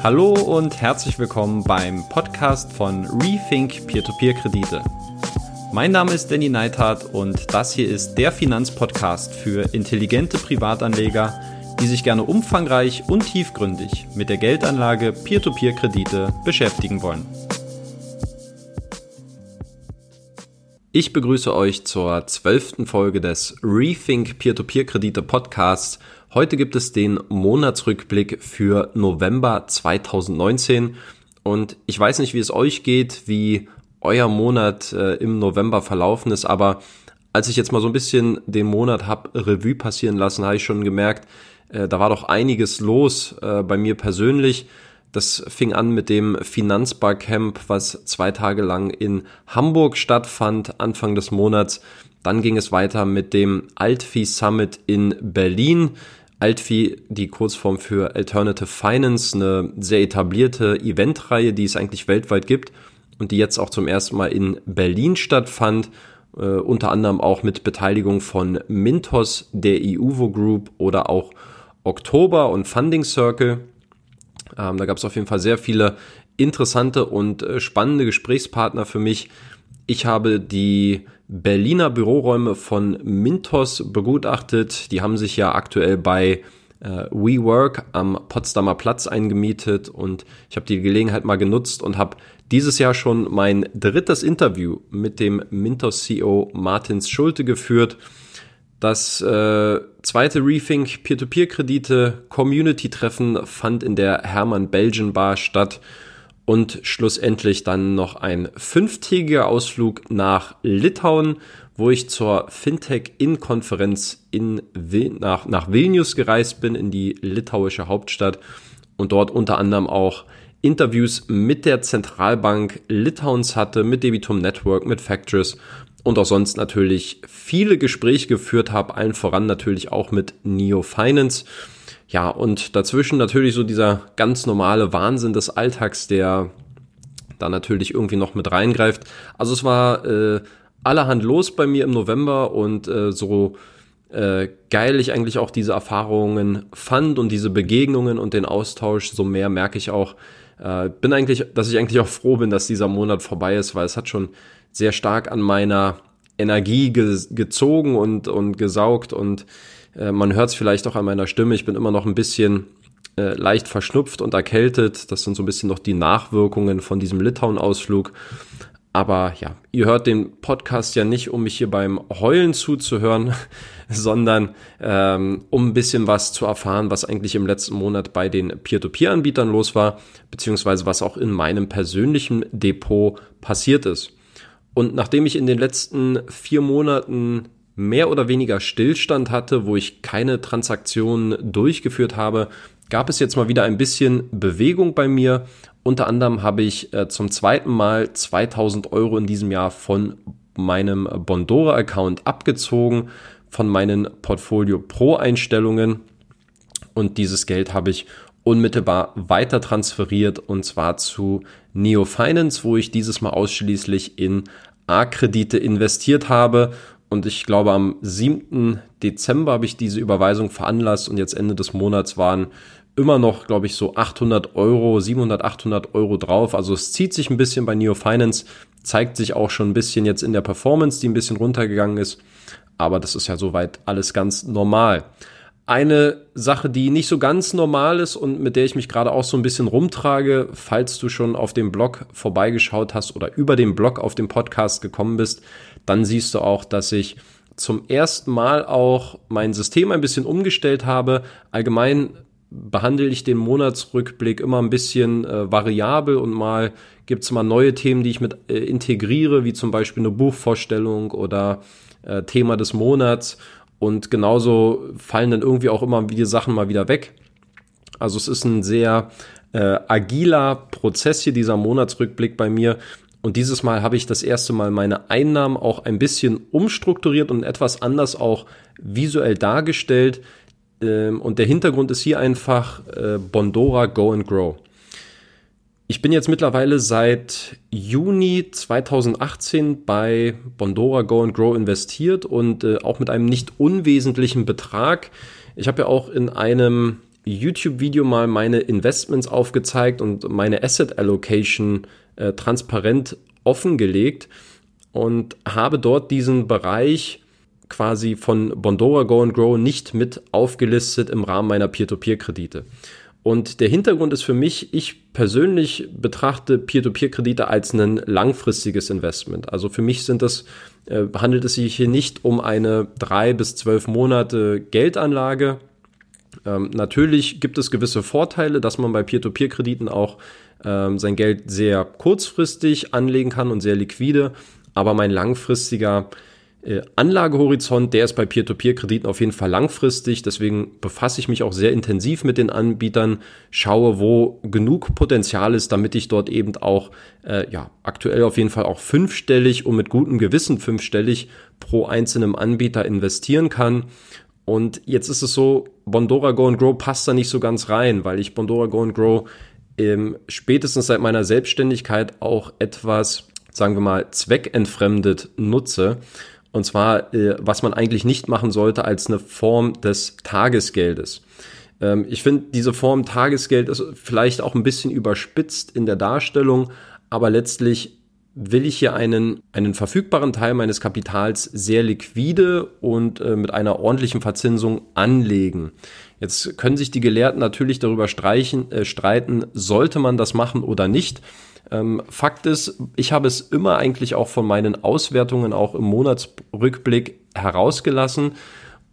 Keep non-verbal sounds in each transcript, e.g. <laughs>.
Hallo und herzlich willkommen beim Podcast von Rethink Peer-to-Peer-Kredite. Mein Name ist Danny Neithardt und das hier ist der Finanzpodcast für intelligente Privatanleger, die sich gerne umfangreich und tiefgründig mit der Geldanlage Peer-to-Peer-Kredite beschäftigen wollen. Ich begrüße euch zur zwölften Folge des Rethink Peer-to-Peer-Kredite Podcasts Heute gibt es den Monatsrückblick für November 2019 und ich weiß nicht, wie es euch geht, wie euer Monat äh, im November verlaufen ist, aber als ich jetzt mal so ein bisschen den Monat hab Revue passieren lassen, habe ich schon gemerkt, äh, da war doch einiges los äh, bei mir persönlich. Das fing an mit dem Finanzbarcamp, was zwei Tage lang in Hamburg stattfand, Anfang des Monats. Dann ging es weiter mit dem Altvieh Summit in Berlin. Altvi, die Kurzform für Alternative Finance, eine sehr etablierte Eventreihe, die es eigentlich weltweit gibt und die jetzt auch zum ersten Mal in Berlin stattfand, äh, unter anderem auch mit Beteiligung von Mintos, der EUVO Group oder auch Oktober und Funding Circle. Ähm, da gab es auf jeden Fall sehr viele interessante und äh, spannende Gesprächspartner für mich. Ich habe die Berliner Büroräume von Mintos begutachtet. Die haben sich ja aktuell bei äh, WeWork am Potsdamer Platz eingemietet und ich habe die Gelegenheit mal genutzt und habe dieses Jahr schon mein drittes Interview mit dem Mintos CEO Martins Schulte geführt. Das äh, zweite Rethink Peer-to-Peer-Kredite Community-Treffen fand in der Hermann Belgian Bar statt und schlussendlich dann noch ein fünftägiger Ausflug nach Litauen, wo ich zur Fintech-In-Konferenz in nach, nach Vilnius gereist bin, in die litauische Hauptstadt und dort unter anderem auch Interviews mit der Zentralbank Litauens hatte, mit Debitum Network, mit Factors und auch sonst natürlich viele Gespräche geführt habe, allen voran natürlich auch mit Neo Finance. Ja, und dazwischen natürlich so dieser ganz normale Wahnsinn des Alltags, der da natürlich irgendwie noch mit reingreift. Also es war äh, allerhand los bei mir im November und äh, so äh, geil ich eigentlich auch diese Erfahrungen fand und diese Begegnungen und den Austausch, so mehr merke ich auch, äh, bin eigentlich, dass ich eigentlich auch froh bin, dass dieser Monat vorbei ist, weil es hat schon sehr stark an meiner Energie ge gezogen und, und gesaugt und äh, man hört es vielleicht auch an meiner Stimme. Ich bin immer noch ein bisschen äh, leicht verschnupft und erkältet. Das sind so ein bisschen noch die Nachwirkungen von diesem Litauen-Ausflug. Aber ja, ihr hört den Podcast ja nicht, um mich hier beim Heulen zuzuhören, <laughs> sondern ähm, um ein bisschen was zu erfahren, was eigentlich im letzten Monat bei den Peer-to-Peer-Anbietern los war, beziehungsweise was auch in meinem persönlichen Depot passiert ist. Und nachdem ich in den letzten vier Monaten mehr oder weniger Stillstand hatte, wo ich keine Transaktionen durchgeführt habe, gab es jetzt mal wieder ein bisschen Bewegung bei mir. Unter anderem habe ich äh, zum zweiten Mal 2000 Euro in diesem Jahr von meinem Bondora-Account abgezogen, von meinen Portfolio Pro-Einstellungen. Und dieses Geld habe ich unmittelbar weiter transferiert und zwar zu Neo Finance, wo ich dieses Mal ausschließlich in A-Kredite investiert habe und ich glaube, am 7. Dezember habe ich diese Überweisung veranlasst und jetzt Ende des Monats waren immer noch, glaube ich, so 800 Euro, 700, 800 Euro drauf. Also es zieht sich ein bisschen bei Neo Finance, zeigt sich auch schon ein bisschen jetzt in der Performance, die ein bisschen runtergegangen ist. Aber das ist ja soweit alles ganz normal. Eine Sache, die nicht so ganz normal ist und mit der ich mich gerade auch so ein bisschen rumtrage, falls du schon auf dem Blog vorbeigeschaut hast oder über den Blog auf dem Podcast gekommen bist, dann siehst du auch, dass ich zum ersten Mal auch mein System ein bisschen umgestellt habe. Allgemein behandle ich den Monatsrückblick immer ein bisschen äh, variabel und mal gibt es mal neue Themen, die ich mit äh, integriere, wie zum Beispiel eine Buchvorstellung oder äh, Thema des Monats. Und genauso fallen dann irgendwie auch immer wieder Sachen mal wieder weg. Also es ist ein sehr äh, agiler Prozess hier, dieser Monatsrückblick bei mir. Und dieses Mal habe ich das erste Mal meine Einnahmen auch ein bisschen umstrukturiert und etwas anders auch visuell dargestellt. Ähm, und der Hintergrund ist hier einfach äh, Bondora Go and Grow. Ich bin jetzt mittlerweile seit Juni 2018 bei Bondora Go and Grow investiert und äh, auch mit einem nicht unwesentlichen Betrag. Ich habe ja auch in einem YouTube-Video mal meine Investments aufgezeigt und meine Asset Allocation äh, transparent offengelegt und habe dort diesen Bereich quasi von Bondora Go and Grow nicht mit aufgelistet im Rahmen meiner Peer-to-Peer-Kredite. Und der Hintergrund ist für mich, ich persönlich betrachte Peer-to-Peer-Kredite als ein langfristiges Investment. Also für mich sind das, äh, handelt es sich hier nicht um eine drei bis zwölf Monate Geldanlage. Ähm, natürlich gibt es gewisse Vorteile, dass man bei Peer-to-Peer-Krediten auch ähm, sein Geld sehr kurzfristig anlegen kann und sehr liquide. Aber mein langfristiger Anlagehorizont, der ist bei Peer-to-Peer-Krediten auf jeden Fall langfristig. Deswegen befasse ich mich auch sehr intensiv mit den Anbietern, schaue, wo genug Potenzial ist, damit ich dort eben auch, äh, ja, aktuell auf jeden Fall auch fünfstellig und mit gutem Gewissen fünfstellig pro einzelnen Anbieter investieren kann. Und jetzt ist es so, Bondora Go and Grow passt da nicht so ganz rein, weil ich Bondora Go and Grow ähm, spätestens seit meiner Selbstständigkeit auch etwas, sagen wir mal, zweckentfremdet nutze. Und zwar, äh, was man eigentlich nicht machen sollte als eine Form des Tagesgeldes. Ähm, ich finde, diese Form Tagesgeld ist vielleicht auch ein bisschen überspitzt in der Darstellung, aber letztlich will ich hier einen, einen verfügbaren Teil meines Kapitals sehr liquide und äh, mit einer ordentlichen Verzinsung anlegen. Jetzt können sich die Gelehrten natürlich darüber streichen, äh, streiten, sollte man das machen oder nicht. Ähm, Fakt ist, ich habe es immer eigentlich auch von meinen Auswertungen auch im Monatsrückblick herausgelassen.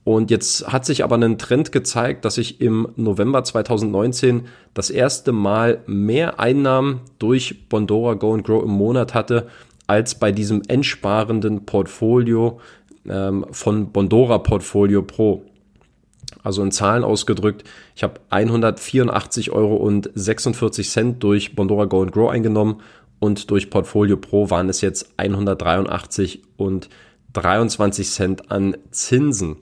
Und jetzt hat sich aber ein Trend gezeigt, dass ich im November 2019 das erste Mal mehr Einnahmen durch Bondora Go and Grow im Monat hatte, als bei diesem entsparenden Portfolio ähm, von Bondora Portfolio Pro. Also in Zahlen ausgedrückt, ich habe 184 Euro und 46 Cent durch Bondora Go and Grow eingenommen und durch Portfolio Pro waren es jetzt 183 und 23 Cent an Zinsen.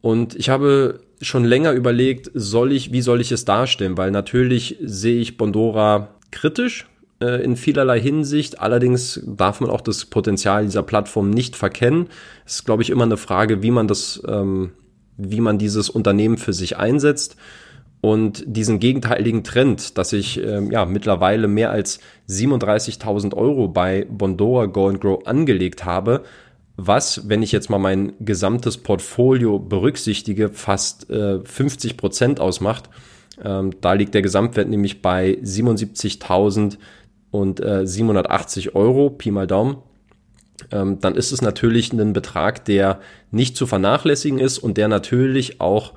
Und ich habe schon länger überlegt, soll ich, wie soll ich es darstellen? Weil natürlich sehe ich Bondora kritisch äh, in vielerlei Hinsicht. Allerdings darf man auch das Potenzial dieser Plattform nicht verkennen. Es ist, glaube ich, immer eine Frage, wie man das ähm, wie man dieses Unternehmen für sich einsetzt und diesen gegenteiligen Trend, dass ich äh, ja mittlerweile mehr als 37.000 Euro bei Bondora Go and Grow angelegt habe, was, wenn ich jetzt mal mein gesamtes Portfolio berücksichtige, fast äh, 50 Prozent ausmacht. Ähm, da liegt der Gesamtwert nämlich bei 77.000 und äh, 780 Euro, Pi mal Daumen ähm, dann ist es natürlich ein Betrag, der nicht zu vernachlässigen ist und der natürlich auch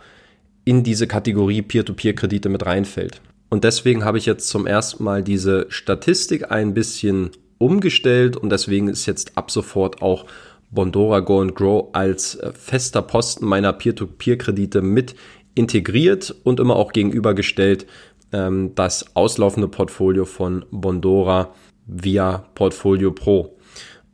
in diese Kategorie Peer-to-Peer-Kredite mit reinfällt. Und deswegen habe ich jetzt zum ersten Mal diese Statistik ein bisschen umgestellt und deswegen ist jetzt ab sofort auch Bondora Go and Grow als äh, fester Posten meiner Peer-to-Peer-Kredite mit integriert und immer auch gegenübergestellt ähm, das auslaufende Portfolio von Bondora via Portfolio Pro.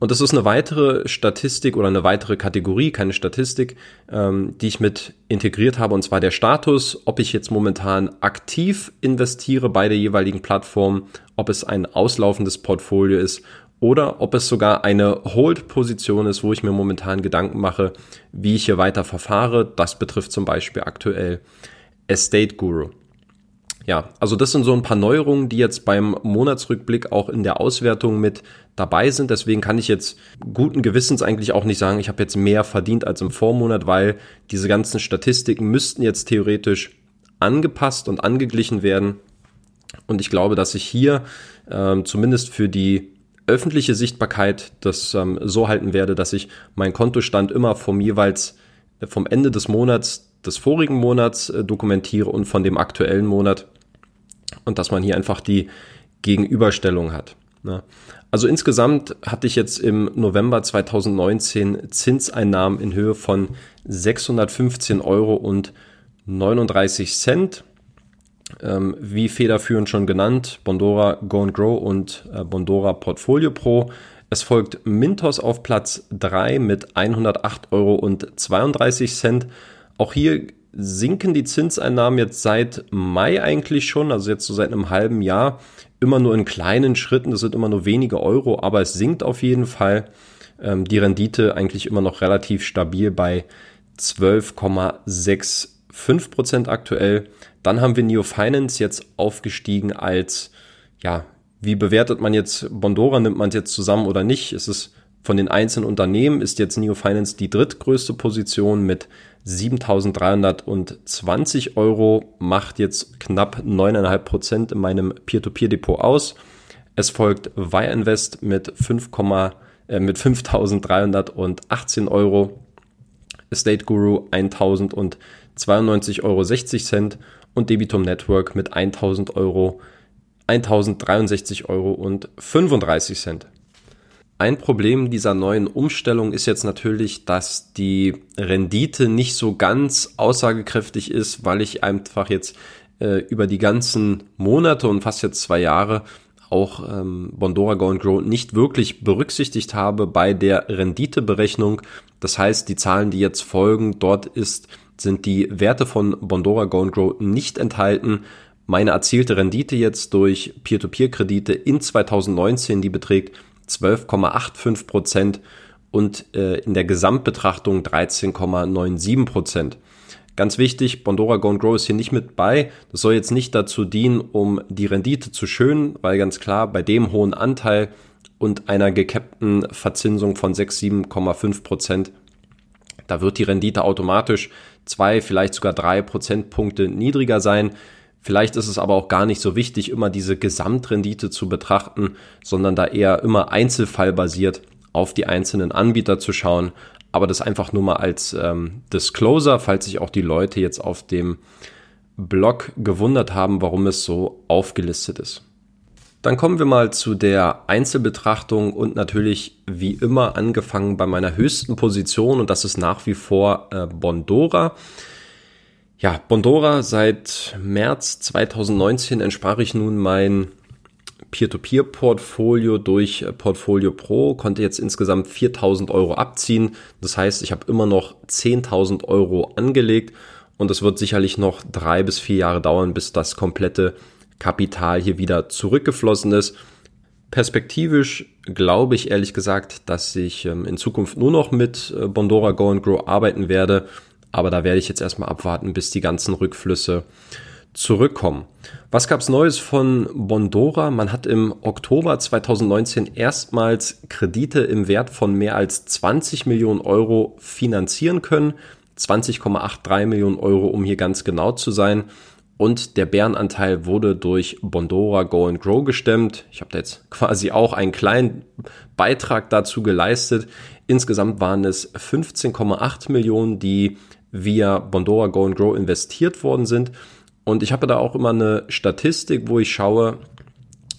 Und das ist eine weitere Statistik oder eine weitere Kategorie, keine Statistik, ähm, die ich mit integriert habe, und zwar der Status, ob ich jetzt momentan aktiv investiere bei der jeweiligen Plattform, ob es ein auslaufendes Portfolio ist oder ob es sogar eine Hold-Position ist, wo ich mir momentan Gedanken mache, wie ich hier weiter verfahre. Das betrifft zum Beispiel aktuell Estate Guru. Ja, also das sind so ein paar Neuerungen, die jetzt beim Monatsrückblick auch in der Auswertung mit dabei sind. Deswegen kann ich jetzt guten Gewissens eigentlich auch nicht sagen, ich habe jetzt mehr verdient als im Vormonat, weil diese ganzen Statistiken müssten jetzt theoretisch angepasst und angeglichen werden. Und ich glaube, dass ich hier ähm, zumindest für die öffentliche Sichtbarkeit das ähm, so halten werde, dass ich meinen Kontostand immer vom jeweils äh, vom Ende des Monats des vorigen Monats äh, dokumentiere und von dem aktuellen Monat und dass man hier einfach die Gegenüberstellung hat. Ne? Also insgesamt hatte ich jetzt im November 2019 Zinseinnahmen in Höhe von 615 Euro und 39 Cent. Ähm, wie federführend schon genannt, Bondora Go and Grow und äh, Bondora Portfolio Pro. Es folgt Mintos auf Platz 3 mit 108 Euro und 32 Cent. Auch hier sinken die Zinseinnahmen jetzt seit Mai eigentlich schon, also jetzt so seit einem halben Jahr, immer nur in kleinen Schritten, das sind immer nur wenige Euro, aber es sinkt auf jeden Fall. Ähm, die Rendite eigentlich immer noch relativ stabil bei 12,65 5% aktuell. Dann haben wir Neo Finance jetzt aufgestiegen als, ja, wie bewertet man jetzt Bondora? Nimmt man es jetzt zusammen oder nicht? Es ist von den einzelnen Unternehmen ist jetzt Neo Finance die drittgrößte Position mit 7.320 Euro, macht jetzt knapp 9,5 Prozent in meinem Peer-to-Peer-Depot aus. Es folgt Wire Invest mit 5, äh, mit 5.318 Euro, Estate Guru 1.092,60 Euro und Debitum Network mit 1.000 Euro 1063 Euro und 35 Cent. Ein Problem dieser neuen Umstellung ist jetzt natürlich, dass die Rendite nicht so ganz aussagekräftig ist, weil ich einfach jetzt äh, über die ganzen Monate und fast jetzt zwei Jahre auch ähm, Bondora Go and Grow nicht wirklich berücksichtigt habe bei der Renditeberechnung. Das heißt, die Zahlen, die jetzt folgen, dort ist, sind die Werte von Bondora Go and Grow nicht enthalten. Meine erzielte Rendite jetzt durch Peer-to-Peer-Kredite in 2019, die beträgt 12,85 Prozent und äh, in der Gesamtbetrachtung 13,97 Prozent. Ganz wichtig, Bondora Go and Grow ist hier nicht mit bei. Das soll jetzt nicht dazu dienen, um die Rendite zu schönen, weil ganz klar bei dem hohen Anteil und einer gecappten Verzinsung von 6, 7,5 Prozent, da wird die Rendite automatisch zwei, vielleicht sogar drei Prozentpunkte niedriger sein. Vielleicht ist es aber auch gar nicht so wichtig, immer diese Gesamtrendite zu betrachten, sondern da eher immer einzelfallbasiert auf die einzelnen Anbieter zu schauen. Aber das einfach nur mal als ähm, Disclosure, falls sich auch die Leute jetzt auf dem Blog gewundert haben, warum es so aufgelistet ist. Dann kommen wir mal zu der Einzelbetrachtung und natürlich wie immer angefangen bei meiner höchsten Position und das ist nach wie vor äh, Bondora. Ja, Bondora seit März 2019 entsprach ich nun mein Peer-to-Peer-Portfolio durch Portfolio Pro, konnte jetzt insgesamt 4000 Euro abziehen. Das heißt, ich habe immer noch 10.000 Euro angelegt und es wird sicherlich noch drei bis vier Jahre dauern, bis das komplette Kapital hier wieder zurückgeflossen ist. Perspektivisch glaube ich ehrlich gesagt, dass ich ähm, in Zukunft nur noch mit äh, Bondora Go and Grow arbeiten werde aber da werde ich jetzt erstmal abwarten, bis die ganzen Rückflüsse zurückkommen. Was gab's Neues von Bondora? Man hat im Oktober 2019 erstmals Kredite im Wert von mehr als 20 Millionen Euro finanzieren können. 20,83 Millionen Euro, um hier ganz genau zu sein. Und der Bärenanteil wurde durch Bondora Go and Grow gestemmt. Ich habe da jetzt <laughs> quasi auch einen kleinen Beitrag dazu geleistet. Insgesamt waren es 15,8 Millionen, die via Bondora Go and Grow investiert worden sind. Und ich habe da auch immer eine Statistik, wo ich schaue,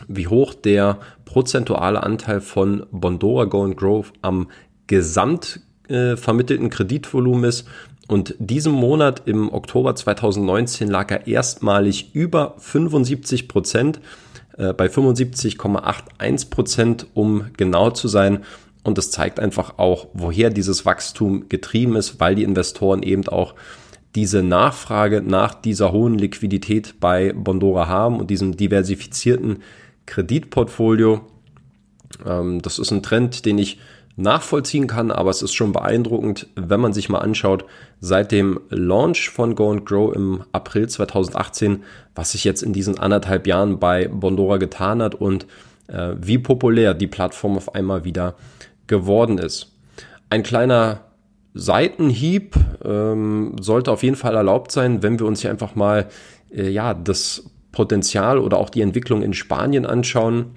wie hoch der prozentuale Anteil von Bondora Go and Grow am gesamt äh, vermittelten Kreditvolumen ist. Und diesem Monat im Oktober 2019 lag er erstmalig über 75 Prozent, äh, bei 75,81 Prozent, um genau zu sein. Und das zeigt einfach auch, woher dieses Wachstum getrieben ist, weil die Investoren eben auch diese Nachfrage nach dieser hohen Liquidität bei Bondora haben und diesem diversifizierten Kreditportfolio. Ähm, das ist ein Trend, den ich nachvollziehen kann, aber es ist schon beeindruckend, wenn man sich mal anschaut, seit dem Launch von Go and Grow im April 2018, was sich jetzt in diesen anderthalb Jahren bei Bondora getan hat und äh, wie populär die Plattform auf einmal wieder geworden ist. Ein kleiner Seitenhieb ähm, sollte auf jeden Fall erlaubt sein, wenn wir uns hier einfach mal äh, ja das Potenzial oder auch die Entwicklung in Spanien anschauen.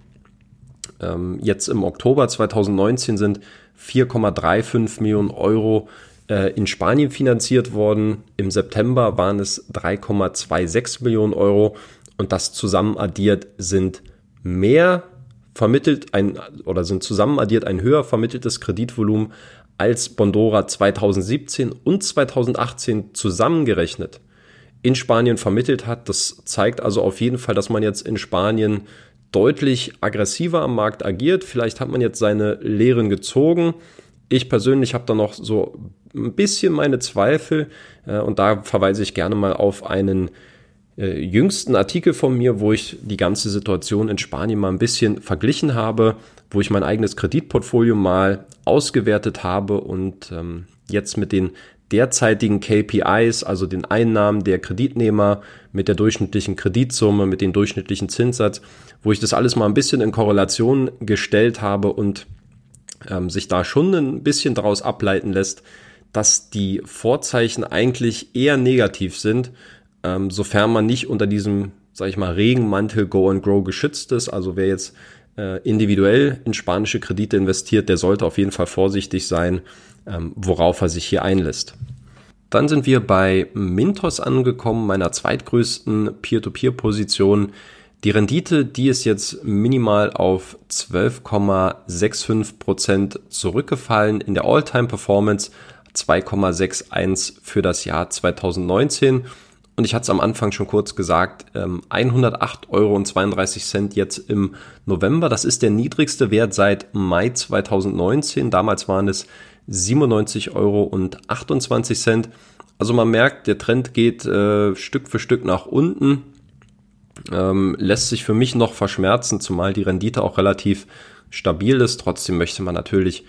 Ähm, jetzt im Oktober 2019 sind 4,35 Millionen Euro äh, in Spanien finanziert worden. Im September waren es 3,26 Millionen Euro und das zusammen addiert sind mehr vermittelt ein oder sind zusammen addiert ein höher vermitteltes Kreditvolumen als Bondora 2017 und 2018 zusammengerechnet in Spanien vermittelt hat. Das zeigt also auf jeden Fall, dass man jetzt in Spanien deutlich aggressiver am Markt agiert. Vielleicht hat man jetzt seine Lehren gezogen. Ich persönlich habe da noch so ein bisschen meine Zweifel äh, und da verweise ich gerne mal auf einen äh, jüngsten Artikel von mir, wo ich die ganze Situation in Spanien mal ein bisschen verglichen habe, wo ich mein eigenes Kreditportfolio mal ausgewertet habe und ähm, jetzt mit den derzeitigen KPIs, also den Einnahmen der Kreditnehmer mit der durchschnittlichen Kreditsumme, mit dem durchschnittlichen Zinssatz, wo ich das alles mal ein bisschen in Korrelation gestellt habe und ähm, sich da schon ein bisschen daraus ableiten lässt, dass die Vorzeichen eigentlich eher negativ sind, ähm, sofern man nicht unter diesem, sag ich mal, Regenmantel Go and Grow geschützt ist. Also wer jetzt äh, individuell in spanische Kredite investiert, der sollte auf jeden Fall vorsichtig sein, ähm, worauf er sich hier einlässt. Dann sind wir bei Mintos angekommen, meiner zweitgrößten Peer-to-Peer-Position. Die Rendite, die ist jetzt minimal auf 12,65 Prozent zurückgefallen in der All-Time-Performance, 2,61 für das Jahr 2019. Und ich hatte es am Anfang schon kurz gesagt, 108,32 ähm, Euro jetzt im November. Das ist der niedrigste Wert seit Mai 2019. Damals waren es 97,28 Euro. Also man merkt, der Trend geht äh, Stück für Stück nach unten. Ähm, lässt sich für mich noch verschmerzen, zumal die Rendite auch relativ stabil ist. Trotzdem möchte man natürlich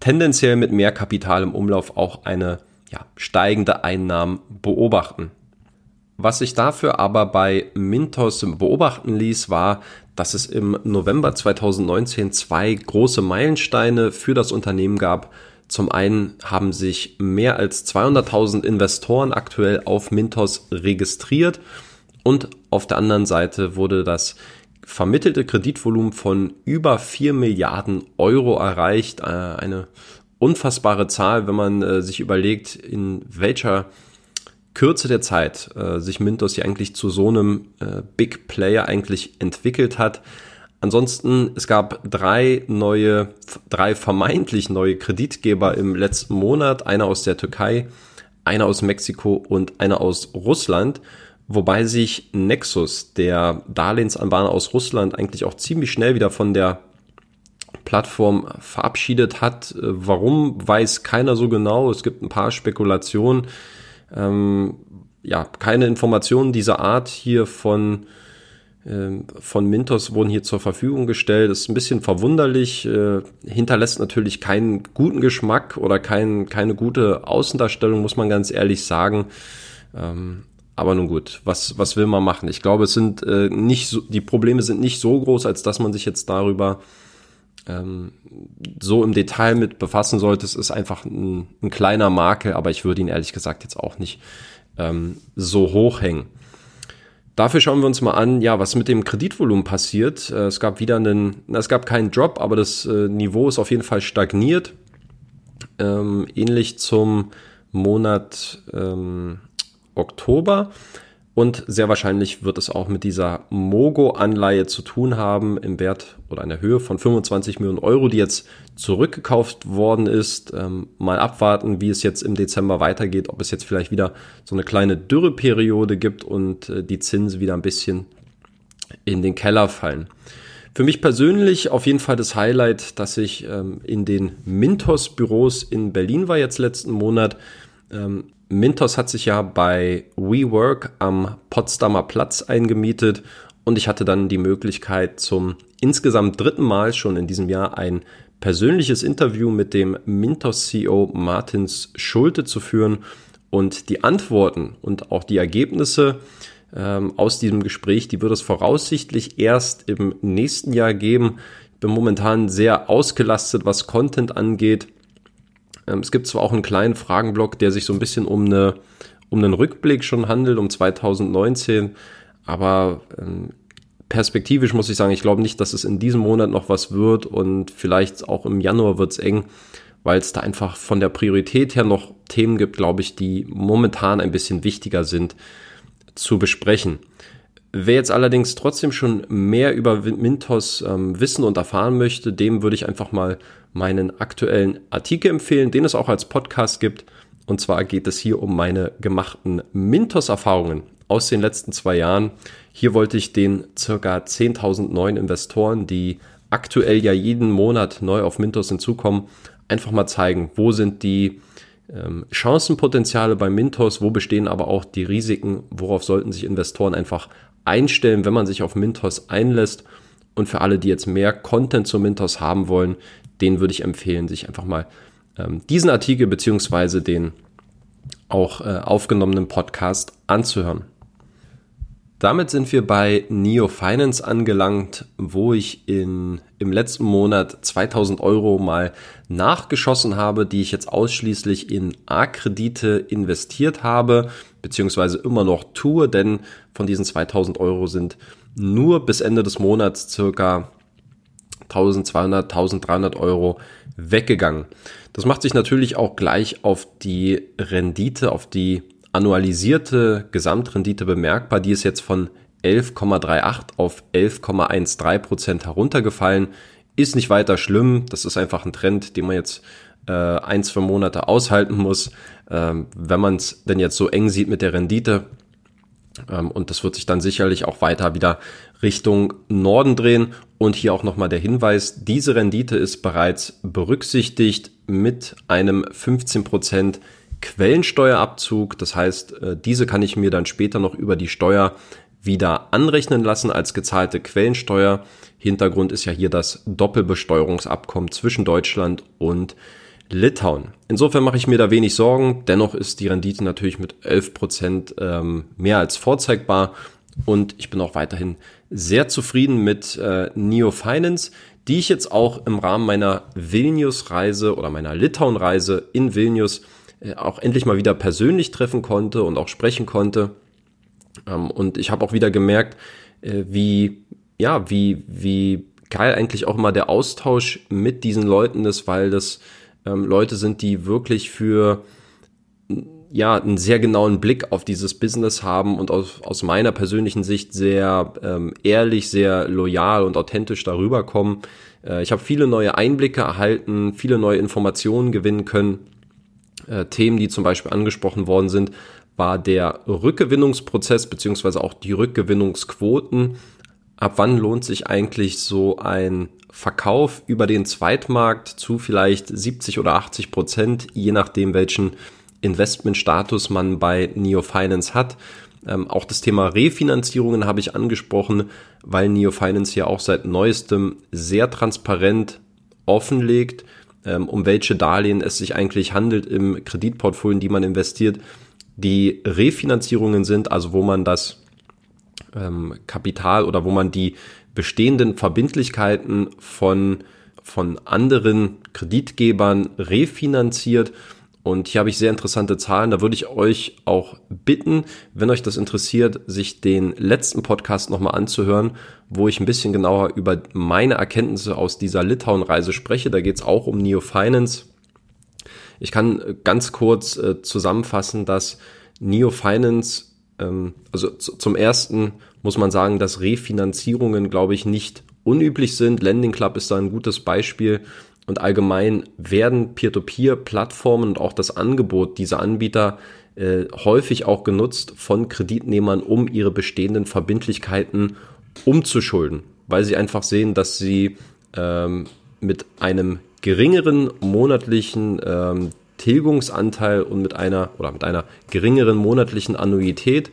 tendenziell mit mehr Kapital im Umlauf auch eine ja, steigende Einnahmen beobachten. Was sich dafür aber bei Mintos beobachten ließ, war, dass es im November 2019 zwei große Meilensteine für das Unternehmen gab. Zum einen haben sich mehr als 200.000 Investoren aktuell auf Mintos registriert und auf der anderen Seite wurde das vermittelte Kreditvolumen von über 4 Milliarden Euro erreicht. Äh, eine unfassbare Zahl, wenn man äh, sich überlegt, in welcher Kürze der Zeit äh, sich Mintos hier eigentlich zu so einem äh, Big Player eigentlich entwickelt hat. Ansonsten, es gab drei neue, drei vermeintlich neue Kreditgeber im letzten Monat. Einer aus der Türkei, einer aus Mexiko und einer aus Russland. Wobei sich Nexus, der Darlehensanbahner aus Russland, eigentlich auch ziemlich schnell wieder von der Plattform verabschiedet hat. Äh, warum, weiß keiner so genau. Es gibt ein paar Spekulationen ähm, ja, keine Informationen dieser Art hier von, äh, von Mintos wurden hier zur Verfügung gestellt. Das ist ein bisschen verwunderlich, äh, hinterlässt natürlich keinen guten Geschmack oder kein, keine gute Außendarstellung, muss man ganz ehrlich sagen. Ähm, aber nun gut, was, was will man machen? Ich glaube, es sind äh, nicht so, die Probleme sind nicht so groß, als dass man sich jetzt darüber ähm, so im Detail mit befassen sollte. Es ist einfach ein, ein kleiner Makel, aber ich würde ihn ehrlich gesagt jetzt auch nicht ähm, so hoch hängen. Dafür schauen wir uns mal an, ja, was mit dem Kreditvolumen passiert. Äh, es gab wieder einen, es gab keinen Drop, aber das äh, Niveau ist auf jeden Fall stagniert. Ähm, ähnlich zum Monat ähm, Oktober. Und sehr wahrscheinlich wird es auch mit dieser Mogo-Anleihe zu tun haben im Wert oder einer Höhe von 25 Millionen Euro, die jetzt zurückgekauft worden ist. Ähm, mal abwarten, wie es jetzt im Dezember weitergeht, ob es jetzt vielleicht wieder so eine kleine Dürreperiode gibt und äh, die Zinsen wieder ein bisschen in den Keller fallen. Für mich persönlich auf jeden Fall das Highlight, dass ich ähm, in den Mintos-Büros in Berlin war jetzt letzten Monat. Ähm, Mintos hat sich ja bei WeWork am Potsdamer Platz eingemietet und ich hatte dann die Möglichkeit zum insgesamt dritten Mal schon in diesem Jahr ein persönliches Interview mit dem Mintos CEO Martins Schulte zu führen und die Antworten und auch die Ergebnisse ähm, aus diesem Gespräch, die wird es voraussichtlich erst im nächsten Jahr geben. Ich bin momentan sehr ausgelastet, was Content angeht es gibt zwar auch einen kleinen Fragenblock, der sich so ein bisschen um, eine, um einen Rückblick schon handelt, um 2019, aber ähm, perspektivisch muss ich sagen, ich glaube nicht, dass es in diesem Monat noch was wird und vielleicht auch im Januar wird es eng, weil es da einfach von der Priorität her noch Themen gibt, glaube ich, die momentan ein bisschen wichtiger sind zu besprechen. Wer jetzt allerdings trotzdem schon mehr über Mintos ähm, wissen und erfahren möchte, dem würde ich einfach mal meinen aktuellen Artikel empfehlen, den es auch als Podcast gibt. Und zwar geht es hier um meine gemachten Mintos-Erfahrungen aus den letzten zwei Jahren. Hier wollte ich den circa 10.000 neuen Investoren, die aktuell ja jeden Monat neu auf Mintos hinzukommen, einfach mal zeigen, wo sind die ähm, Chancenpotenziale bei Mintos, wo bestehen aber auch die Risiken, worauf sollten sich Investoren einfach einstellen, wenn man sich auf Mintos einlässt. Und für alle, die jetzt mehr Content zu Mintos haben wollen, denen würde ich empfehlen, sich einfach mal ähm, diesen Artikel beziehungsweise den auch äh, aufgenommenen Podcast anzuhören. Damit sind wir bei Neo Finance angelangt, wo ich in, im letzten Monat 2000 Euro mal nachgeschossen habe, die ich jetzt ausschließlich in A-Kredite investiert habe, beziehungsweise immer noch tue, denn von diesen 2000 Euro sind nur bis Ende des Monats circa 1200, 1300 Euro weggegangen. Das macht sich natürlich auch gleich auf die Rendite, auf die annualisierte Gesamtrendite bemerkbar. Die ist jetzt von 11,38 auf 11,13 Prozent heruntergefallen. Ist nicht weiter schlimm. Das ist einfach ein Trend, den man jetzt äh, ein, zwei Monate aushalten muss, ähm, wenn man es denn jetzt so eng sieht mit der Rendite. Ähm, und das wird sich dann sicherlich auch weiter wieder Richtung Norden drehen. Und hier auch nochmal der Hinweis, diese Rendite ist bereits berücksichtigt mit einem 15 Prozent Quellensteuerabzug. Das heißt, äh, diese kann ich mir dann später noch über die Steuer wieder anrechnen lassen als gezahlte Quellensteuer. Hintergrund ist ja hier das Doppelbesteuerungsabkommen zwischen Deutschland und Litauen. Insofern mache ich mir da wenig Sorgen. Dennoch ist die Rendite natürlich mit 11 Prozent ähm, mehr als vorzeigbar. Und ich bin auch weiterhin sehr zufrieden mit äh, Neo Finance, die ich jetzt auch im Rahmen meiner Vilnius-Reise oder meiner Litauen-Reise in Vilnius äh, auch endlich mal wieder persönlich treffen konnte und auch sprechen konnte. Ähm, und ich habe auch wieder gemerkt, äh, wie, ja, wie, wie geil eigentlich auch immer der Austausch mit diesen Leuten ist, weil das ähm, Leute sind, die wirklich für ja, einen sehr genauen Blick auf dieses Business haben und aus, aus meiner persönlichen Sicht sehr ähm, ehrlich, sehr loyal und authentisch darüber kommen. Äh, ich habe viele neue Einblicke erhalten, viele neue Informationen gewinnen können äh, Themen, die zum Beispiel angesprochen worden sind, war der Rückgewinnungsprozess beziehungsweise auch die Rückgewinnungsquoten. Ab wann lohnt sich eigentlich so ein Verkauf über den Zweitmarkt zu vielleicht 70 oder 80 Prozent, je nachdem welchen Investmentstatus man bei Neo Finance hat. Ähm, auch das Thema Refinanzierungen habe ich angesprochen, weil Neo Finance ja auch seit neuestem sehr transparent offenlegt, ähm, um welche Darlehen es sich eigentlich handelt im Kreditportfolio, in die man investiert, die Refinanzierungen sind, also wo man das ähm, Kapital oder wo man die bestehenden Verbindlichkeiten von, von anderen Kreditgebern refinanziert und hier habe ich sehr interessante Zahlen. Da würde ich euch auch bitten, wenn euch das interessiert, sich den letzten Podcast nochmal anzuhören, wo ich ein bisschen genauer über meine Erkenntnisse aus dieser Litauen-Reise spreche. Da geht es auch um Neo Finance. Ich kann ganz kurz äh, zusammenfassen, dass Neo Finance, ähm, also zum ersten muss man sagen, dass Refinanzierungen, glaube ich, nicht unüblich sind. Lending Club ist da ein gutes Beispiel und allgemein werden Peer-to-Peer-Plattformen und auch das Angebot dieser Anbieter äh, häufig auch genutzt von Kreditnehmern, um ihre bestehenden Verbindlichkeiten umzuschulden, weil sie einfach sehen, dass sie ähm, mit einem geringeren monatlichen ähm, Tilgungsanteil und mit einer oder mit einer geringeren monatlichen Annuität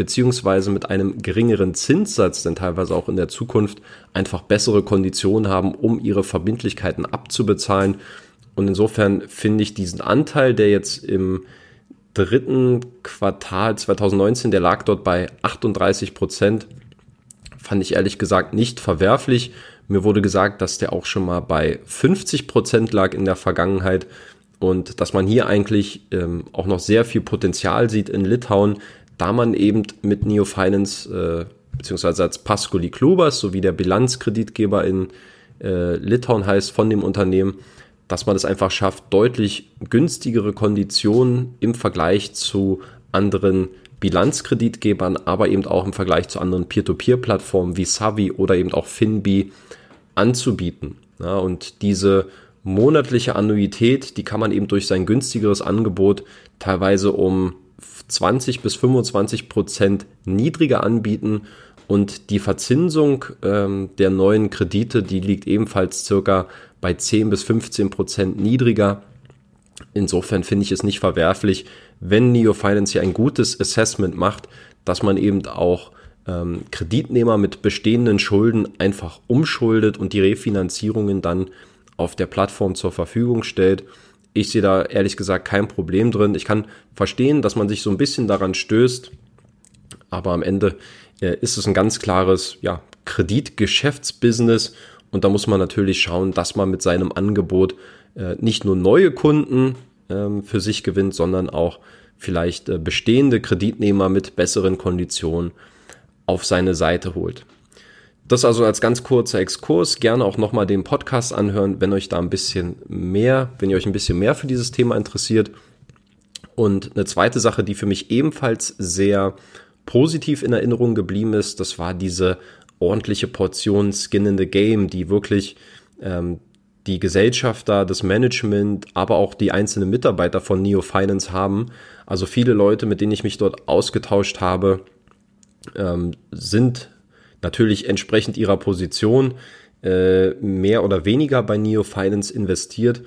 beziehungsweise mit einem geringeren Zinssatz, denn teilweise auch in der Zukunft einfach bessere Konditionen haben, um ihre Verbindlichkeiten abzubezahlen. Und insofern finde ich diesen Anteil, der jetzt im dritten Quartal 2019, der lag dort bei 38 Prozent, fand ich ehrlich gesagt nicht verwerflich. Mir wurde gesagt, dass der auch schon mal bei 50 Prozent lag in der Vergangenheit und dass man hier eigentlich ähm, auch noch sehr viel Potenzial sieht in Litauen, da man eben mit Neo Finance äh, beziehungsweise als Pascoli Klubas sowie der Bilanzkreditgeber in äh, Litauen heißt von dem Unternehmen, dass man es einfach schafft, deutlich günstigere Konditionen im Vergleich zu anderen Bilanzkreditgebern, aber eben auch im Vergleich zu anderen Peer-to-Peer-Plattformen wie Savi oder eben auch Finbi anzubieten. Ja, und diese monatliche Annuität, die kann man eben durch sein günstigeres Angebot teilweise um 20 bis 25 Prozent niedriger anbieten und die Verzinsung ähm, der neuen Kredite, die liegt ebenfalls circa bei 10 bis 15 Prozent niedriger. Insofern finde ich es nicht verwerflich, wenn Neo Finance hier ein gutes Assessment macht, dass man eben auch ähm, Kreditnehmer mit bestehenden Schulden einfach umschuldet und die Refinanzierungen dann auf der Plattform zur Verfügung stellt Ich sehe da ehrlich gesagt kein Problem drin. Ich kann verstehen, dass man sich so ein bisschen daran stößt, aber am Ende äh, ist es ein ganz klares ja, Kreditgeschäftsbusiness und da muss man natürlich schauen, dass man mit seinem Angebot äh, nicht nur neue Kunden ähm, für sich gewinnt, sondern auch vielleicht äh, bestehende Kreditnehmer mit besseren Konditionen auf seine Seite holt. Das also als ganz kurzer Exkurs. Gerne auch nochmal den Podcast anhören, wenn euch da ein bisschen mehr, wenn ihr euch ein bisschen mehr für dieses Thema interessiert. Und eine zweite Sache, die für mich ebenfalls sehr positiv in Erinnerung geblieben ist, das war diese ordentliche Portion Skin in the Game, die wirklich ähm, die Gesellschafter, das Management, aber auch die einzelnen Mitarbeiter von Neo Finance haben. Also viele Leute, mit denen ich mich dort ausgetauscht habe, ähm, sind natürlich entsprechend ihrer Position äh, mehr oder weniger bei Neo Finance investiert.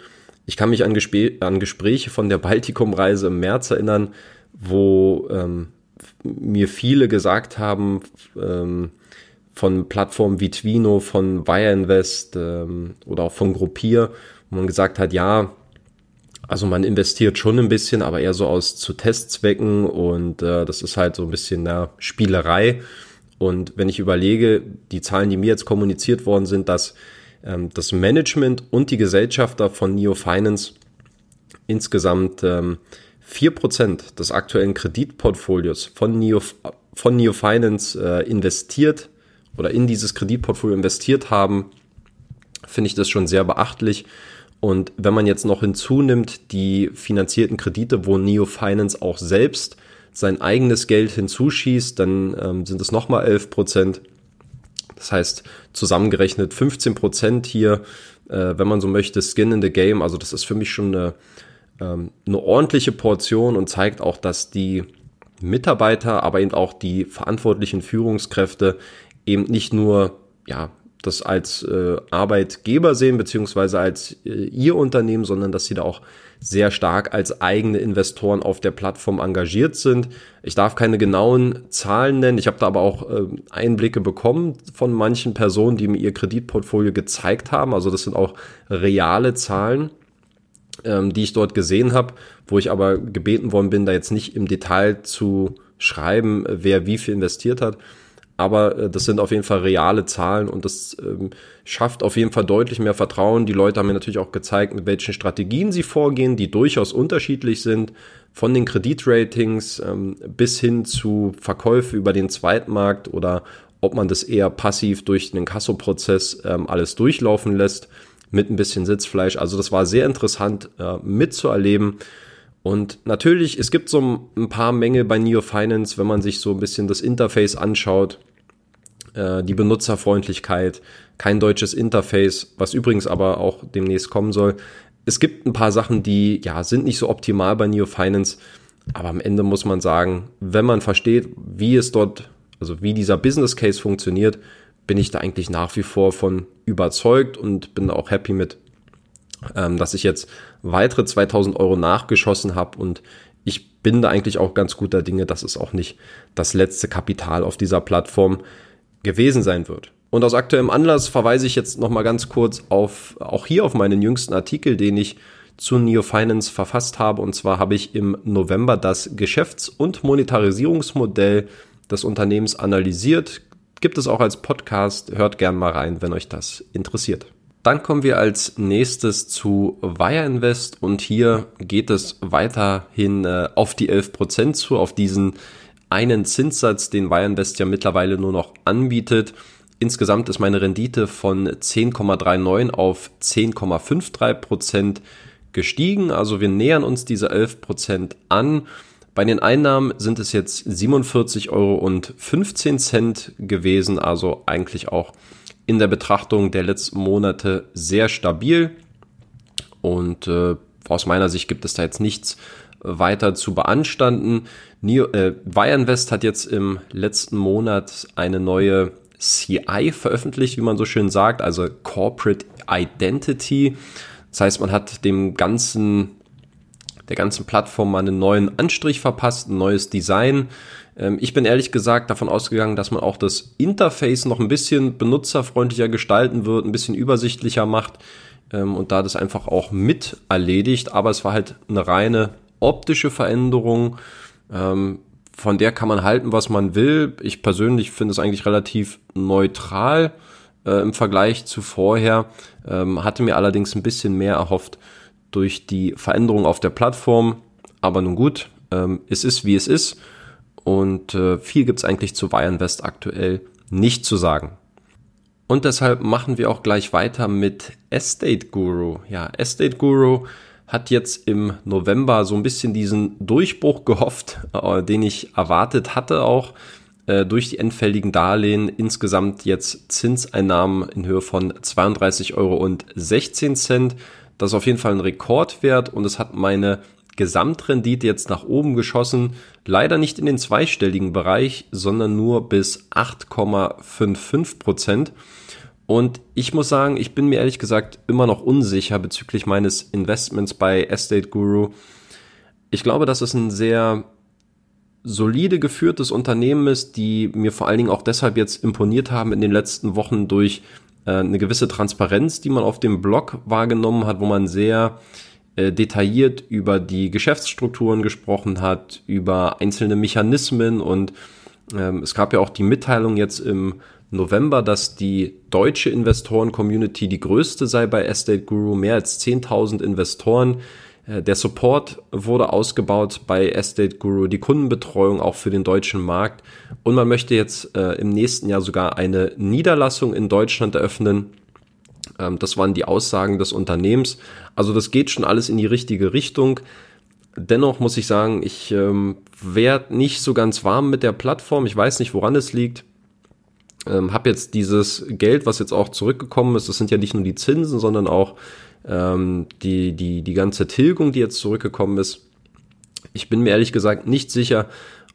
Ich kann mich an, Gespä an Gespräche von der Baltikum-Reise im März erinnern, wo ähm, mir viele gesagt haben, ähm, von Plattformen wie Twino, von Wire Invest ähm, oder auch von Gruppier, wo man gesagt hat, ja, also man investiert schon ein bisschen, aber eher so aus zu Testzwecken und äh, das ist halt so ein bisschen eine Spielerei. Und wenn ich überlege, die Zahlen, die mir jetzt kommuniziert worden sind, dass ähm, das Management und die Gesellschafter von Neo Finance insgesamt ähm, 4% des aktuellen Kreditportfolios von Neo, von Neo Finance äh, investiert oder in dieses Kreditportfolio investiert haben, finde ich das schon sehr beachtlich. Und wenn man jetzt noch hinzunimmt, die finanzierten Kredite, wo Neo Finance auch selbst sein eigenes Geld hinzuschießt, dann ähm, sind es nochmal 11 Prozent. Das heißt, zusammengerechnet 15 Prozent hier, äh, wenn man so möchte, Skin in the Game. Also das ist für mich schon eine, ähm, eine ordentliche Portion und zeigt auch, dass die Mitarbeiter, aber eben auch die verantwortlichen Führungskräfte eben nicht nur ja, das als äh, Arbeitgeber sehen, beziehungsweise als äh, ihr Unternehmen, sondern dass sie da auch sehr stark als eigene Investoren auf der Plattform engagiert sind. Ich darf keine genauen Zahlen nennen. Ich habe da aber auch äh, Einblicke bekommen von manchen Personen, die mir ihr Kreditportfolio gezeigt haben. Also das sind auch reale Zahlen, ähm, die ich dort gesehen habe, wo ich aber gebeten worden bin, da jetzt nicht im Detail zu schreiben, wer wie viel investiert hat aber äh, das sind auf jeden Fall reale Zahlen und das ähm, schafft auf jeden Fall deutlich mehr Vertrauen. Die Leute haben mir natürlich auch gezeigt, mit welchen Strategien sie vorgehen, die durchaus unterschiedlich sind, von den Kreditratings ähm, bis hin zu Verkäufe über den Zweitmarkt oder ob man das eher passiv durch den Kassoprozess ähm, alles durchlaufen lässt mit ein bisschen Sitzfleisch. Also das war sehr interessant äh, mitzuerleben. Und natürlich, es gibt so ein paar Mängel bei Neo Finance, wenn man sich so ein bisschen das Interface anschaut, äh, die Benutzerfreundlichkeit, kein deutsches Interface, was übrigens aber auch demnächst kommen soll. Es gibt ein paar Sachen, die ja sind nicht so optimal bei Neo Finance, aber am Ende muss man sagen, wenn man versteht, wie es dort, also wie dieser Business Case funktioniert, bin ich da eigentlich nach wie vor von überzeugt und bin auch happy mit ähm, dass ich jetzt weitere 2000 Euro nachgeschossen habe und ich bin da eigentlich auch ganz guter Dinge, dass es auch nicht das letzte Kapital auf dieser Plattform gewesen sein wird. Und aus aktuellem Anlass verweise ich jetzt nochmal ganz kurz auf, auch hier auf meinen jüngsten Artikel, den ich zu Neo Finance verfasst habe. Und zwar habe ich im November das Geschäfts- und Monetarisierungsmodell des Unternehmens analysiert. Gibt es auch als Podcast. Hört gern mal rein, wenn euch das interessiert. Dann kommen wir als nächstes zu Wire Invest und hier geht es weiterhin äh, auf die 11% zu, auf diesen einen Zinssatz, den Wire Invest ja mittlerweile nur noch anbietet. Insgesamt ist meine Rendite von 10,39 auf 10,53% gestiegen. Also wir nähern uns diese 11% an. Bei den Einnahmen sind es jetzt 47,15 Euro gewesen, also eigentlich auch in der Betrachtung der letzten Monate sehr stabil und äh, aus meiner Sicht gibt es da jetzt nichts weiter zu beanstanden. Neo, äh, hat jetzt im letzten Monat eine neue CI veröffentlicht, wie man so schön sagt, also Corporate Identity. Das heißt, man hat dem ganzen, der ganzen Plattform einen neuen Anstrich verpasst, ein neues Design. Ähm, ich bin ehrlich gesagt davon ausgegangen, dass man auch das Interface noch ein bisschen benutzerfreundlicher gestalten wird, ein bisschen übersichtlicher macht. ähm, und da das einfach auch mit erledigt, aber es war halt eine reine optische Veränderung. Ähm, von der kann man halten, was man will. Ich persönlich finde es eigentlich relativ neutral äh, im Vergleich zu vorher. Hatte mir allerdings ein bisschen mehr erhofft durch die Veränderung auf der Plattform. Aber nun gut, es ist wie es ist. Und äh, viel gibt's eigentlich zu Wire aktuell nicht zu sagen. Und deshalb machen wir auch gleich weiter mit Estate Guru. Ja, Estate Guru hat jetzt im November so ein bisschen diesen Durchbruch gehofft, äh, den ich erwartet hatte auch äh, durch die endfälligen Darlehen. Insgesamt jetzt Zinseinnahmen in Höhe von 32,16 Euro. Das ist auf jeden Fall ein Rekordwert und es hat meine Gesamtrendite jetzt nach oben geschossen. Leider nicht in den zweistelligen Bereich, sondern nur bis 8,55 Prozent. Und ich muss sagen, ich bin mir ehrlich gesagt immer noch unsicher bezüglich meines Investments bei Estate Guru. Ich glaube, dass es ein sehr solide geführtes Unternehmen ist, die mir vor allen Dingen auch deshalb jetzt imponiert haben in den letzten Wochen durch äh, eine gewisse Transparenz, die man auf dem Blog wahrgenommen hat, wo man sehr äh, detailliert über die Geschäftsstrukturen gesprochen hat, über einzelne Mechanismen und ähm, es gab ja auch die Mitteilung jetzt im November, dass die deutsche Investoren-Community die größte sei bei Estate Guru, mehr als 10.000 Investoren. Äh, der Support wurde ausgebaut bei Estate Guru, die Kundenbetreuung auch für den deutschen Markt. Und man möchte jetzt äh, im nächsten Jahr sogar eine Niederlassung in Deutschland eröffnen. Ähm, das waren die Aussagen des Unternehmens. Also das geht schon alles in die richtige Richtung. Dennoch muss ich sagen, ich ähm, werde nicht so ganz warm mit der Plattform. Ich weiß nicht, woran es liegt ähm, habe jetzt dieses Geld, was jetzt auch zurückgekommen ist, das sind ja nicht nur die Zinsen, sondern auch ähm, die, die, die ganze Tilgung, die jetzt zurückgekommen ist. Ich bin mir ehrlich gesagt nicht sicher,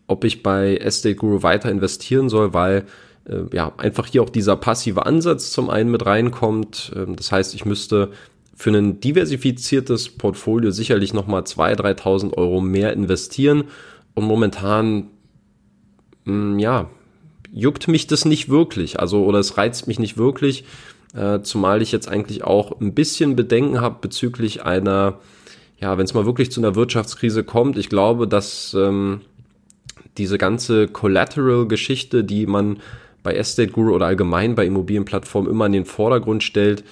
ob ich bei Estate Guru weiter investieren soll, weil äh, ja einfach hier auch dieser passive Ansatz zum einen mit reinkommt. Ähm, das heißt, ich müsste für ein diversifiziertes Portfolio sicherlich nochmal 2.000, 3.000 Euro mehr investieren. Und momentan, mh, mm, ja, juckt mich das nicht wirklich. Also, oder es reizt mich nicht wirklich, äh, zumal ich jetzt eigentlich auch ein bisschen Bedenken habe bezüglich einer, ja, wenn es mal wirklich zu einer Wirtschaftskrise kommt. Ich glaube, dass ähm, diese ganze Collateral-Geschichte, die man bei Estate Guru oder allgemein bei Immobilienplattformen immer in den Vordergrund stellt,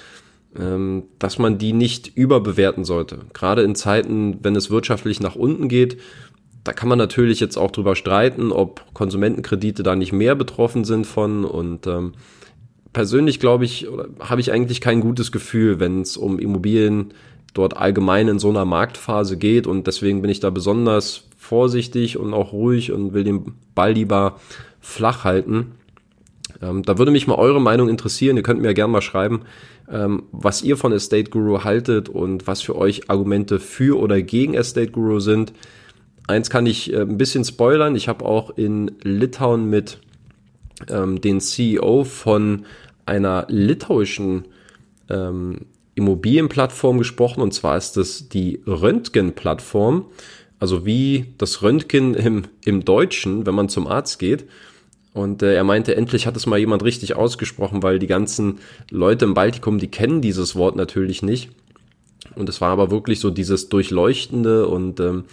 ähm, dass man die nicht überbewerten sollte. Gerade in Zeiten, wenn es wirtschaftlich nach unten geht da kann man natürlich jetzt auch drüber streiten, ob Konsumentenkredite da nicht mehr betroffen sind von und ähm, persönlich glaube ich, habe ich eigentlich kein gutes Gefühl, wenn es um Immobilien dort allgemein in so einer Marktphase geht und deswegen bin ich da besonders vorsichtig und auch ruhig und will den Ball lieber flach halten. Ähm, da würde mich mal eure Meinung interessieren. Ihr könnt mir ja gerne mal schreiben, ähm, was ihr von Estate Guru haltet und was für euch Argumente für oder gegen Estate Guru sind. Eins kann ich äh, ein bisschen spoilern. Ich habe auch in Litauen mit ähm, den CEO von einer litauischen ähm, Immobilienplattform gesprochen. Und zwar ist das die Röntgen-Plattform. Also wie das Röntgen im, im Deutschen, wenn man zum Arzt geht. Und äh, er meinte, endlich hat es mal jemand richtig ausgesprochen, weil die ganzen Leute im Baltikum, die kennen dieses Wort natürlich nicht. Und es war aber wirklich so dieses Durchleuchtende und ähm,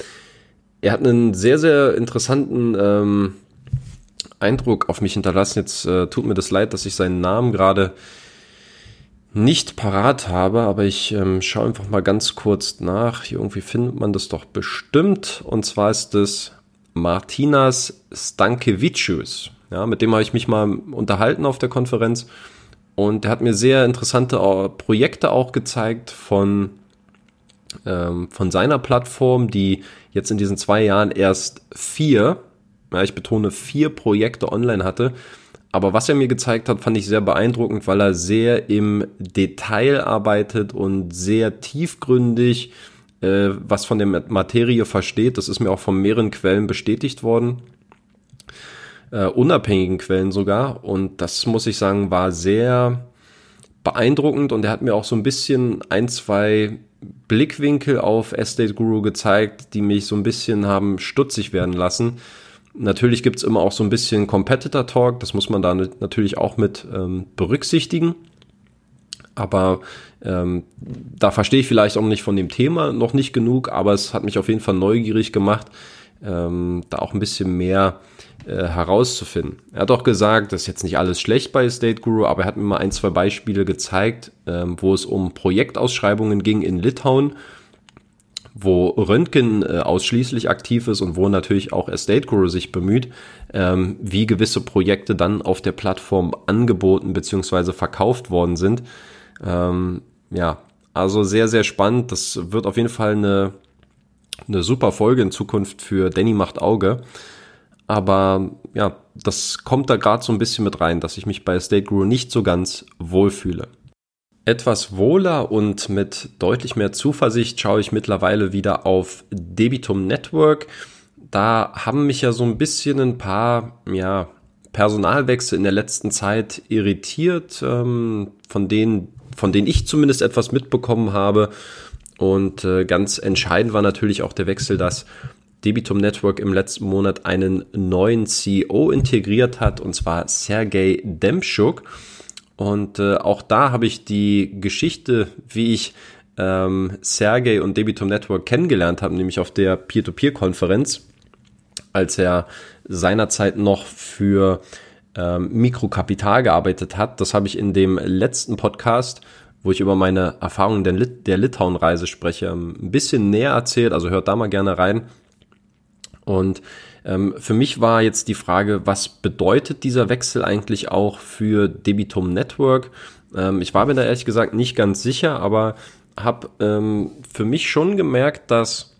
er hat einen sehr, sehr interessanten ähm, Eindruck auf mich hinterlassen. Jetzt äh, tut mir das leid, dass ich seinen Namen gerade nicht parat habe, aber ich ähm, schaue einfach mal ganz kurz nach. Hier irgendwie findet man das doch bestimmt. Und zwar ist es Martinas Stankevicius. Ja, mit dem habe ich mich mal unterhalten auf der Konferenz. Und der hat mir sehr interessante äh, Projekte auch gezeigt von ähm, von seiner Plattform, die jetzt in diesen zwei Jahren erst vier, ja, ich betone vier Projekte online hatte. Aber was er mir gezeigt hat, fand ich sehr beeindruckend, weil er sehr im Detail arbeitet und sehr tiefgründig äh, was von der Materie versteht. Das ist mir auch von mehreren Quellen bestätigt worden. Äh, unabhängigen Quellen sogar. Und das muss ich sagen, war sehr beeindruckend und er hat mir auch so ein bisschen ein, zwei Blickwinkel auf Estate Guru gezeigt, die mich so ein bisschen haben stutzig werden lassen. Natürlich gibt's immer auch so ein bisschen Competitor Talk, das muss man da natürlich auch mit ähm, berücksichtigen. Aber ähm, da verstehe ich vielleicht auch nicht von dem Thema noch nicht genug, aber es hat mich auf jeden Fall neugierig gemacht, ähm, da auch ein bisschen mehr äh, herauszufinden. Er hat auch gesagt, das ist jetzt nicht alles schlecht bei State Guru, aber er hat mir mal ein, zwei Beispiele gezeigt, ähm, wo es um Projektausschreibungen ging in Litauen, wo Röntgen äh, ausschließlich aktiv ist und wo natürlich auch Estate Guru sich bemüht, ähm, wie gewisse Projekte dann auf der Plattform angeboten bzw. verkauft worden sind. Ähm, ja, also sehr, sehr spannend. Das wird auf jeden Fall eine, eine super Folge in Zukunft für Danny macht Auge. Aber ja, das kommt da gerade so ein bisschen mit rein, dass ich mich bei State Guru nicht so ganz wohlfühle. Etwas wohler und mit deutlich mehr Zuversicht schaue ich mittlerweile wieder auf Debitum Network. Da haben mich ja so ein bisschen ein paar, ja, Personalwechsel in der letzten Zeit irritiert, ähm, von denen von denen ich zumindest etwas mitbekommen habe. Und äh, ganz entscheidend war natürlich auch der Wechsel, dass Debitum Network im letzten Monat einen neuen CEO integriert hat, und zwar Sergei Demschuk. Und äh, auch da habe ich die Geschichte, wie ich ähm, Sergey und Debitum Network kennengelernt habe, nämlich auf der Peer-to-Peer-Konferenz, als er seinerzeit noch für ähm, Mikrokapital gearbeitet hat. Das habe ich in dem letzten Podcast, wo ich über meine Erfahrungen der, Lit der Litauen-Reise spreche, ein bisschen näher erzählt. Also hört da mal gerne rein. Und ähm, für mich war jetzt die Frage, was bedeutet dieser Wechsel eigentlich auch für Debitum Network? Ähm, ich war mir da ehrlich gesagt nicht ganz sicher, aber habe ähm, für mich schon gemerkt, dass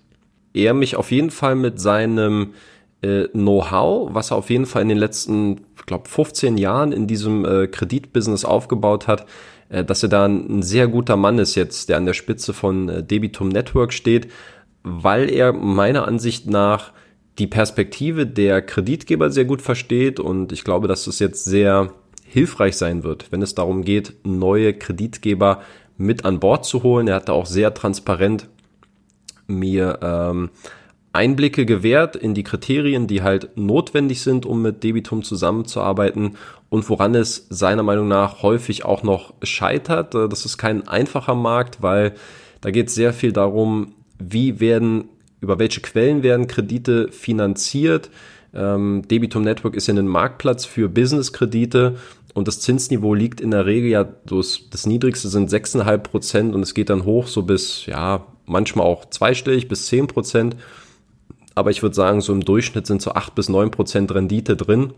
er mich auf jeden Fall mit seinem äh, Know-how, was er auf jeden Fall in den letzten, ich glaube, 15 Jahren in diesem äh, Kreditbusiness aufgebaut hat, äh, dass er da ein, ein, sehr guter Mann ist jetzt, der an der Spitze von äh, Debitum Network steht, weil er meiner Ansicht nach die Perspektive der Kreditgeber sehr gut versteht und ich glaube, dass es jetzt sehr hilfreich sein wird, wenn es darum geht, neue Kreditgeber mit an Bord zu holen. Er hat da auch sehr transparent mir ähm, Einblicke gewährt in die Kriterien, die halt notwendig sind, um mit Debitum zusammenzuarbeiten und woran es seiner Meinung nach häufig auch noch scheitert. Äh, das ist kein einfacher Markt, weil da geht es sehr viel darum, wie werden, über welche Quellen werden Kredite finanziert. Ähm, Debitum Network ist ja ein Marktplatz für Business-Kredite und das Zinsniveau liegt in der Regel ja, das, das niedrigste sind 6,5 Prozent und es geht dann hoch so bis, ja, manchmal auch zweistellig bis 10 Prozent aber ich würde sagen, so im Durchschnitt sind so acht bis neun Prozent Rendite drin.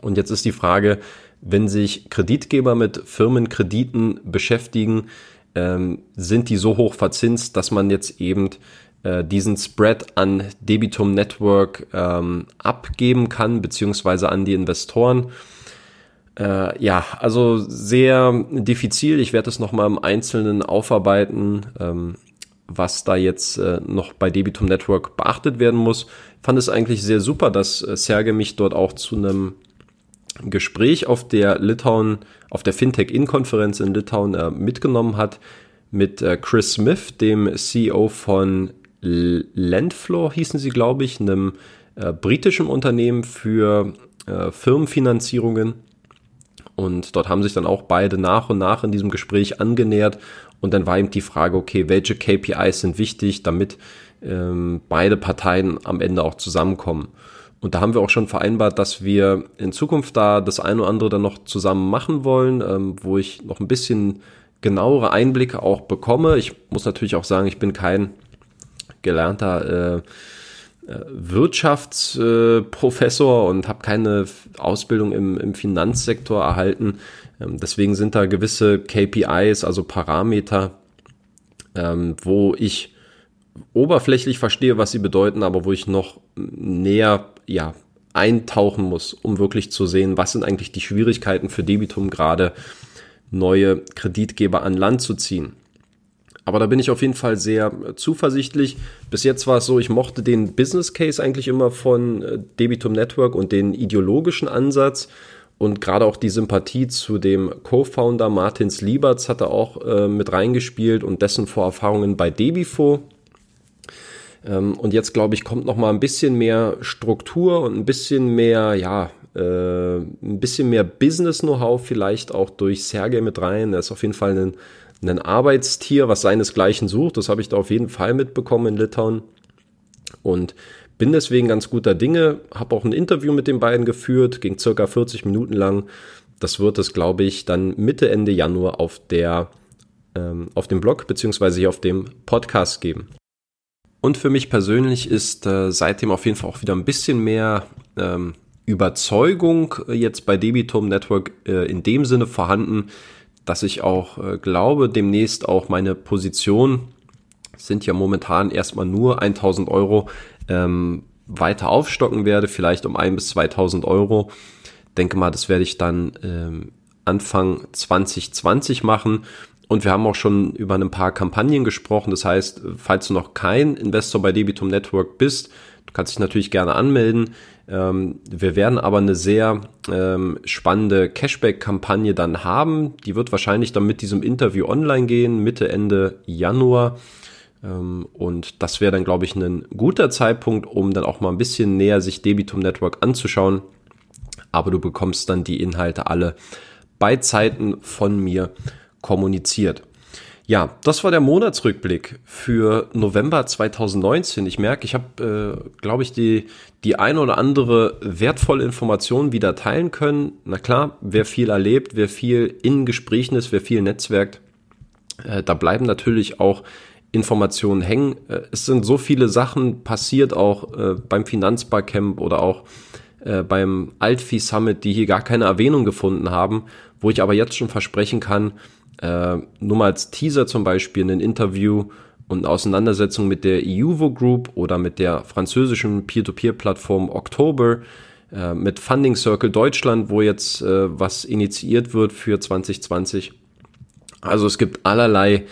Und jetzt ist die Frage, wenn sich Kreditgeber mit Firmenkrediten beschäftigen, ähm, sind die so hoch verzinst, dass man jetzt eben äh, diesen Spread an Debitum Network ähm, abgeben kann, beziehungsweise an die Investoren. Äh, ja, also sehr diffizil. Ich werde es nochmal im Einzelnen aufarbeiten. Ähm, was da jetzt äh, noch bei Debitum Network beachtet werden muss. Ich fand es eigentlich sehr super, dass äh, Serge mich dort auch zu einem Gespräch auf der Litauen, auf der Fintech-In-Konferenz in Litauen äh, mitgenommen hat mit äh, Chris Smith, dem CEO von Landfloor, hießen sie, glaube ich, einem äh, britischen Unternehmen für äh, Firmenfinanzierungen. Und dort haben sich dann auch beide nach und nach in diesem Gespräch angenähert und dann war eben die Frage, okay, welche KPIs sind wichtig, damit ähm, beide Parteien am Ende auch zusammenkommen. Und da haben wir auch schon vereinbart, dass wir in Zukunft da das eine oder andere dann noch zusammen machen wollen, ähm, wo ich noch ein bisschen genauere Einblicke auch bekomme. Ich muss natürlich auch sagen, ich bin kein gelernter äh, Wirtschaftsprofessor und habe keine Ausbildung im, im Finanzsektor erhalten. Ähm, deswegen sind da gewisse KPIs, also Parameter, ähm, wo ich oberflächlich verstehe, was sie bedeuten, aber wo ich noch näher ja, eintauchen muss, um wirklich zu sehen, was sind eigentlich die Schwierigkeiten für Debitum gerade neue Kreditgeber an Land zu ziehen. Aber da bin ich auf jeden Fall sehr zuversichtlich. Bis jetzt war es so, ich mochte den Business Case eigentlich immer von äh, Debitum Network und den ideologischen Ansatz. Und gerade auch die Sympathie zu dem Co-Founder Martins Lieberts hat er auch äh, mit reingespielt und dessen Vorerfahrungen bei Debifo. Ähm, und jetzt glaube ich, kommt noch mal ein bisschen mehr Struktur und ein bisschen mehr, ja, äh, äh, ein bisschen mehr Business-Know-how vielleicht auch durch Sergei mit rein. Er ist auf jeden Fall ein, ein Arbeitstier, was seinesgleichen sucht. Das habe ich da auf jeden Fall mitbekommen in Litauen. Und bin deswegen ganz guter Dinge, habe auch ein Interview mit den beiden geführt, ging circa 40 Minuten lang. Das wird es, glaube ich, dann Mitte, Ende Januar auf der ähm, auf dem Blog beziehungsweise hier auf dem Podcast geben. Und für mich persönlich ist äh, seitdem auf jeden Fall auch wieder ein bisschen mehr ähm, Überzeugung äh, jetzt bei Debitum Network äh, in dem Sinne vorhanden, dass ich auch äh, glaube, demnächst auch meine Position sind ja momentan erstmal nur 1000 Euro ähm, weiter aufstocken werde, vielleicht um 1 bis 2000 Euro. Denke mal, das werde ich dann ähm, Anfang 2020 machen. Und wir haben auch schon über ein paar Kampagnen gesprochen. Das heißt, falls du noch kein Investor bei Debitum Network bist, du kannst dich natürlich gerne anmelden. Ähm, wir werden aber eine sehr ähm, spannende Cashback-Kampagne dann haben. Die wird wahrscheinlich dann mit diesem Interview online gehen, Mitte, Ende Januar. Ähm, und das wäre dann, glaube ich, ein guter Zeitpunkt, um dann auch mal ein bisschen näher sich Debitum Network anzuschauen. Aber du bekommst dann die Inhalte alle bei Zeiten von mir kommuniziert. Ja, das war der Monatsrückblick für November 2019. Ich merke, ich habe, äh, glaube ich, die, die eine oder andere wertvolle Information wieder teilen können. Na klar, wer viel erlebt, wer viel in Gesprächen ist, wer viel netzwerkt, äh, da bleiben natürlich auch Informationen hängen. Äh, es sind so viele Sachen passiert, auch äh, beim Finanzbarcamp oder auch äh, beim Altvieh Summit, die hier gar keine Erwähnung gefunden haben, wo ich aber jetzt schon versprechen kann, äh, nur mal als Teaser zum Beispiel ein Interview und eine Auseinandersetzung mit der EUVO Group oder mit der französischen Peer-to-Peer-Plattform Oktober, äh, mit Funding Circle Deutschland, wo jetzt äh, was initiiert wird für 2020. Also es gibt allerlei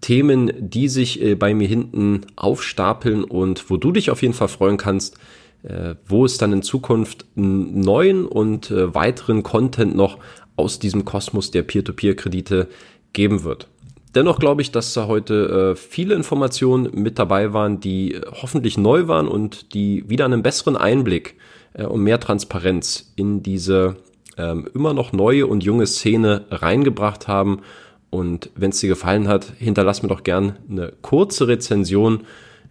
Themen, die sich äh, bei mir hinten aufstapeln und wo du dich auf jeden Fall freuen kannst, äh, wo es dann in Zukunft neuen und äh, weiteren Content noch aus diesem Kosmos der Peer-to-Peer-Kredite geben wird. Dennoch glaube ich, dass da heute äh, viele Informationen mit dabei waren, die hoffentlich neu waren und die wieder einen besseren Einblick äh, und mehr Transparenz in diese ähm, immer noch neue und junge Szene reingebracht haben und wenn es dir gefallen hat, hinterlass mir doch gern eine kurze Rezension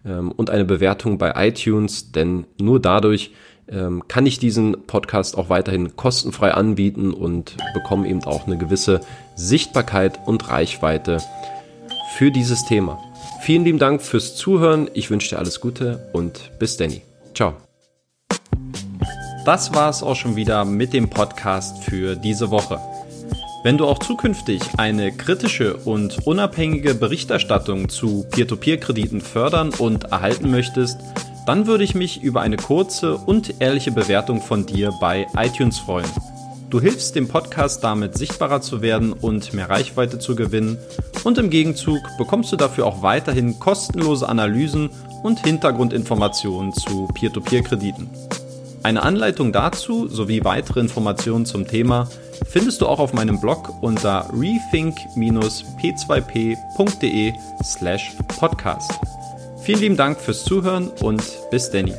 ähm, und eine Bewertung bei iTunes, denn nur dadurch ähm, kann ich diesen Podcast auch weiterhin kostenfrei anbieten und bekomme eben auch eine gewisse Sichtbarkeit und Reichweite für dieses Thema. Vielen lieben Dank fürs Zuhören. Ich wünsche dir alles Gute und bis Danny. Ciao. Das war es auch schon wieder mit dem Podcast für diese Woche. Wenn du auch zukünftig eine kritische und unabhängige Berichterstattung zu Peer-to-Peer-Krediten fördern und erhalten möchtest, dann würde ich mich über eine kurze und ehrliche Bewertung von dir bei iTunes freuen. Du hilfst dem Podcast damit sichtbarer zu werden und mehr Reichweite zu gewinnen und im Gegenzug bekommst du dafür auch weiterhin kostenlose Analysen und Hintergrundinformationen zu Peer-to-Peer-Krediten. Eine Anleitung dazu sowie weitere Informationen zum Thema findest du auch auf meinem Blog unter rethink-p2p.de slash podcast. Vielen lieben Dank fürs Zuhören und bis Danny.